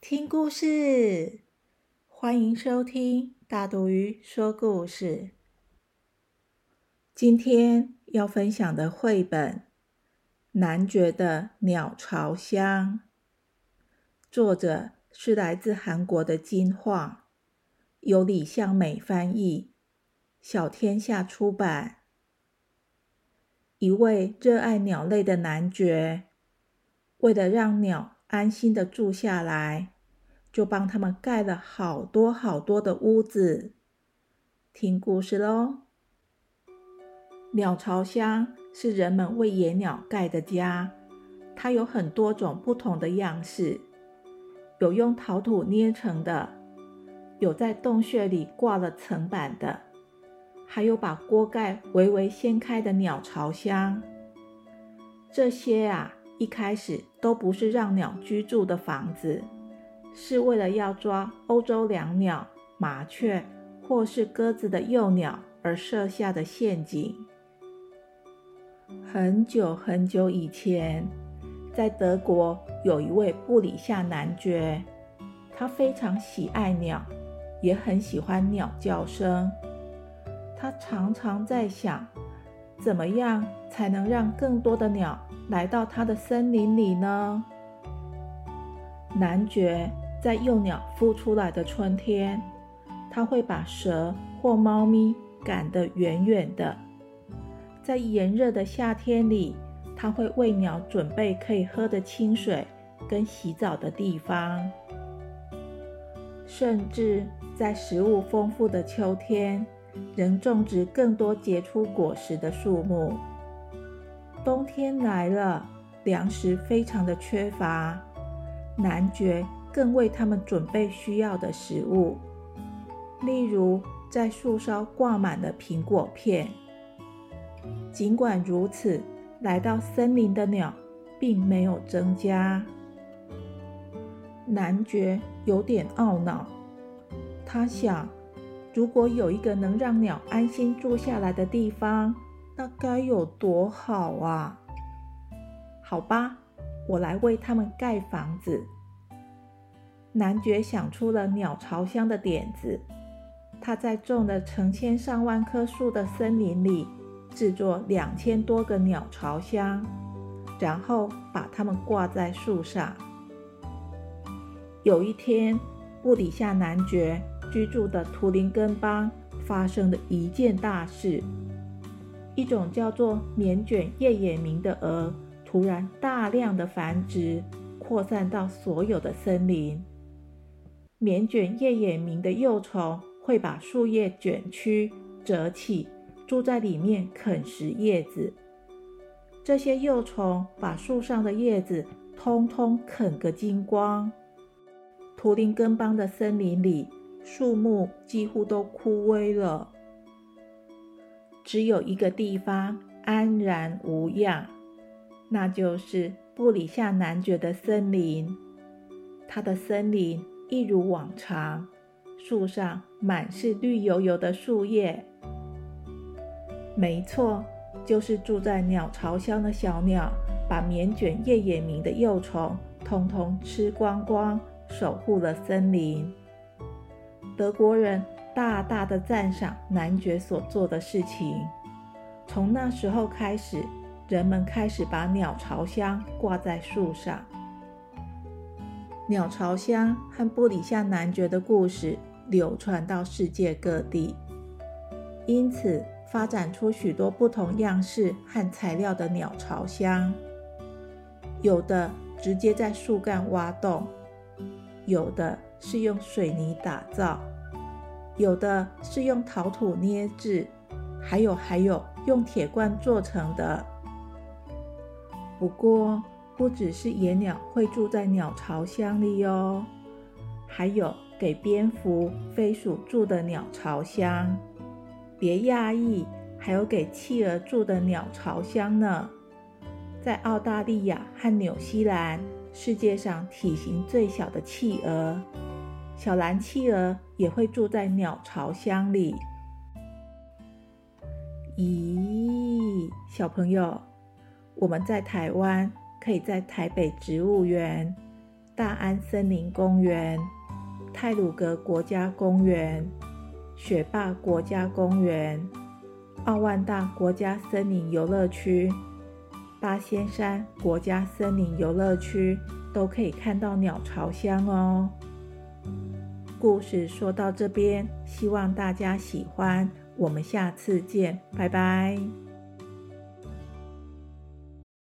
听故事，欢迎收听大肚鱼说故事。今天要分享的绘本《男爵的鸟巢箱》，作者是来自韩国的金晃，由李向美翻译，小天下出版。一位热爱鸟类的男爵，为了让鸟。安心的住下来，就帮他们盖了好多好多的屋子。听故事喽！鸟巢箱是人们为野鸟盖的家，它有很多种不同的样式，有用陶土捏成的，有在洞穴里挂了层板的，还有把锅盖微微掀开的鸟巢箱。这些啊。一开始都不是让鸟居住的房子，是为了要抓欧洲椋鸟、麻雀或是鸽子的幼鸟而设下的陷阱。很久很久以前，在德国有一位布里夏男爵，他非常喜爱鸟，也很喜欢鸟叫声。他常常在想，怎么样才能让更多的鸟。来到他的森林里呢。男爵在幼鸟孵出来的春天，他会把蛇或猫咪赶得远远的。在炎热的夏天里，他会为鸟准备可以喝的清水跟洗澡的地方。甚至在食物丰富的秋天，仍种植更多结出果实的树木。冬天来了，粮食非常的缺乏，男爵更为他们准备需要的食物，例如在树梢挂满的苹果片。尽管如此，来到森林的鸟并没有增加。男爵有点懊恼，他想，如果有一个能让鸟安心住下来的地方。那该有多好啊！好吧，我来为他们盖房子。男爵想出了鸟巢箱的点子，他在种了成千上万棵树的森林里制作两千多个鸟巢箱，然后把它们挂在树上。有一天，布里夏男爵居住的图林根邦发生了一件大事。一种叫做棉卷叶眼明的蛾突然大量的繁殖，扩散到所有的森林。棉卷叶眼明的幼虫会把树叶卷曲折起，住在里面啃食叶子。这些幼虫把树上的叶子通通啃个精光。图林根邦的森林里，树木几乎都枯萎了。只有一个地方安然无恙，那就是布里夏男爵的森林。他的森林一如往常，树上满是绿油油的树叶。没错，就是住在鸟巢乡的小鸟，把棉卷叶眼明的幼虫通通吃光光，守护了森林。德国人。大大的赞赏男爵所做的事情。从那时候开始，人们开始把鸟巢箱挂在树上。鸟巢箱和布里夏男爵的故事流传到世界各地，因此发展出许多不同样式和材料的鸟巢箱。有的直接在树干挖洞，有的是用水泥打造。有的是用陶土捏制，还有还有用铁罐做成的。不过，不只是野鸟会住在鸟巢箱里哦，还有给蝙蝠、飞鼠住的鸟巢箱。别讶异，还有给企鹅住的鸟巢箱呢。在澳大利亚和纽西兰，世界上体型最小的企鹅——小蓝企鹅，也会住在鸟巢箱里。咦，小朋友，我们在台湾可以在台北植物园、大安森林公园、泰鲁格国家公园、雪霸国家公园、奥万大国家森林游乐区。八仙山国家森林游乐区都可以看到鸟巢箱哦。故事说到这边，希望大家喜欢，我们下次见，拜拜。